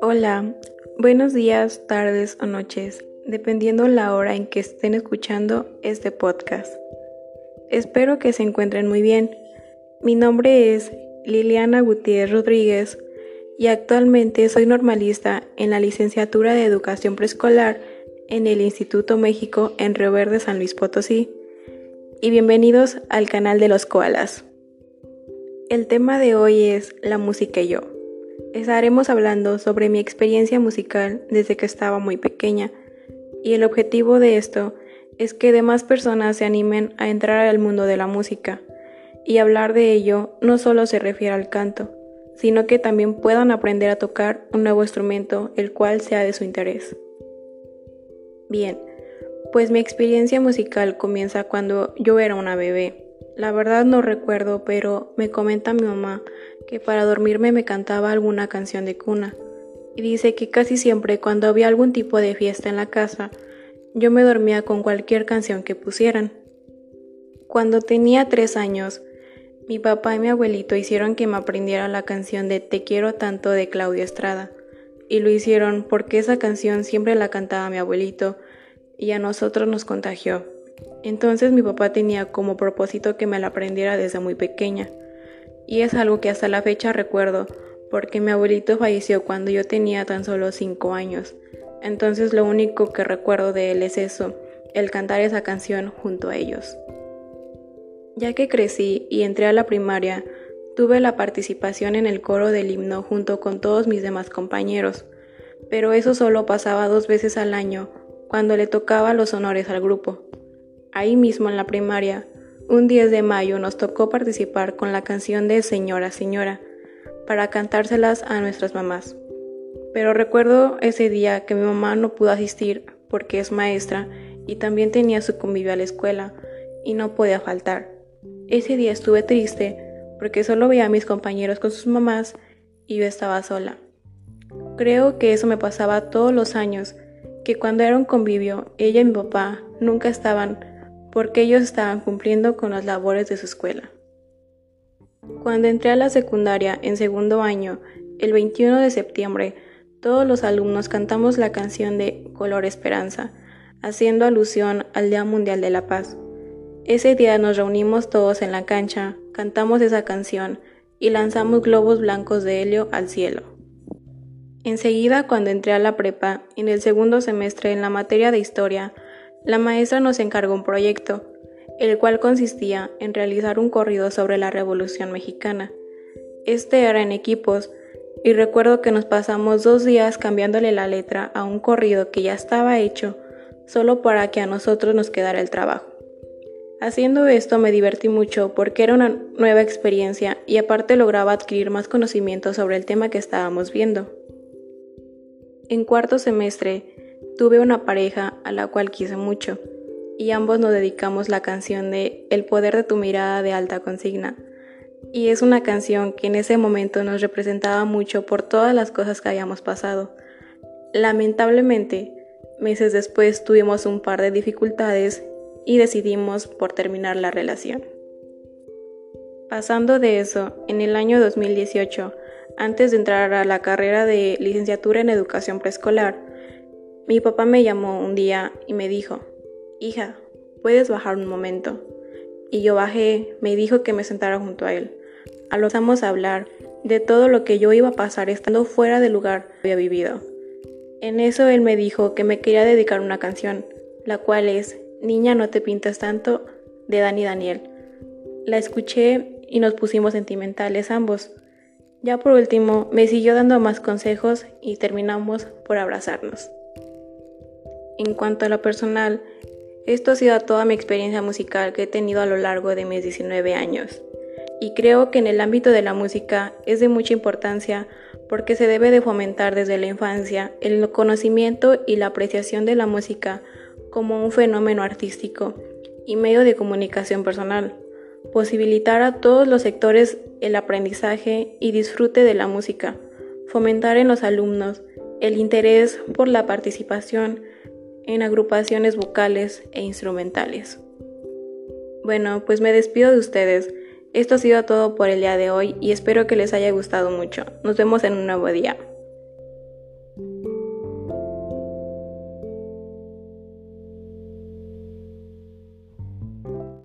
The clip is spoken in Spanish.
Hola, buenos días, tardes o noches, dependiendo la hora en que estén escuchando este podcast. Espero que se encuentren muy bien. Mi nombre es Liliana Gutiérrez Rodríguez y actualmente soy normalista en la licenciatura de Educación Preescolar en el Instituto México en Río Verde, San Luis Potosí. Y bienvenidos al canal de los koalas. El tema de hoy es la música y yo. Estaremos hablando sobre mi experiencia musical desde que estaba muy pequeña y el objetivo de esto es que demás personas se animen a entrar al mundo de la música y hablar de ello no solo se refiere al canto, sino que también puedan aprender a tocar un nuevo instrumento el cual sea de su interés. Bien, pues mi experiencia musical comienza cuando yo era una bebé. La verdad no recuerdo, pero me comenta mi mamá que para dormirme me cantaba alguna canción de cuna. Y dice que casi siempre cuando había algún tipo de fiesta en la casa, yo me dormía con cualquier canción que pusieran. Cuando tenía tres años, mi papá y mi abuelito hicieron que me aprendiera la canción de Te quiero tanto de Claudia Estrada. Y lo hicieron porque esa canción siempre la cantaba mi abuelito y a nosotros nos contagió. Entonces mi papá tenía como propósito que me la aprendiera desde muy pequeña. Y es algo que hasta la fecha recuerdo, porque mi abuelito falleció cuando yo tenía tan solo 5 años. Entonces lo único que recuerdo de él es eso, el cantar esa canción junto a ellos. Ya que crecí y entré a la primaria, tuve la participación en el coro del himno junto con todos mis demás compañeros, pero eso solo pasaba dos veces al año, cuando le tocaba los honores al grupo. Ahí mismo en la primaria, un 10 de mayo nos tocó participar con la canción de Señora, Señora, para cantárselas a nuestras mamás. Pero recuerdo ese día que mi mamá no pudo asistir porque es maestra y también tenía su convivio a la escuela y no podía faltar. Ese día estuve triste porque solo veía a mis compañeros con sus mamás y yo estaba sola. Creo que eso me pasaba todos los años, que cuando era un convivio, ella y mi papá nunca estaban porque ellos estaban cumpliendo con las labores de su escuela. Cuando entré a la secundaria en segundo año, el 21 de septiembre, todos los alumnos cantamos la canción de Color Esperanza, haciendo alusión al Día Mundial de la Paz. Ese día nos reunimos todos en la cancha, cantamos esa canción y lanzamos globos blancos de helio al cielo. Enseguida, cuando entré a la prepa, en el segundo semestre en la materia de historia, la maestra nos encargó un proyecto, el cual consistía en realizar un corrido sobre la Revolución Mexicana. Este era en equipos, y recuerdo que nos pasamos dos días cambiándole la letra a un corrido que ya estaba hecho, solo para que a nosotros nos quedara el trabajo. Haciendo esto me divertí mucho porque era una nueva experiencia y aparte lograba adquirir más conocimiento sobre el tema que estábamos viendo. En cuarto semestre Tuve una pareja a la cual quise mucho, y ambos nos dedicamos la canción de El poder de tu mirada de alta consigna. Y es una canción que en ese momento nos representaba mucho por todas las cosas que habíamos pasado. Lamentablemente, meses después tuvimos un par de dificultades y decidimos por terminar la relación. Pasando de eso, en el año 2018, antes de entrar a la carrera de licenciatura en educación preescolar, mi papá me llamó un día y me dijo, hija, ¿puedes bajar un momento? Y yo bajé, me dijo que me sentara junto a él. Alozamos a hablar de todo lo que yo iba a pasar estando fuera del lugar que había vivido. En eso él me dijo que me quería dedicar una canción, la cual es Niña no te pintas tanto, de Dani Daniel. La escuché y nos pusimos sentimentales ambos. Ya por último, me siguió dando más consejos y terminamos por abrazarnos. En cuanto a lo personal, esto ha sido toda mi experiencia musical que he tenido a lo largo de mis 19 años. Y creo que en el ámbito de la música es de mucha importancia porque se debe de fomentar desde la infancia el conocimiento y la apreciación de la música como un fenómeno artístico y medio de comunicación personal, posibilitar a todos los sectores el aprendizaje y disfrute de la música, fomentar en los alumnos el interés por la participación en agrupaciones vocales e instrumentales. Bueno, pues me despido de ustedes. Esto ha sido todo por el día de hoy y espero que les haya gustado mucho. Nos vemos en un nuevo día.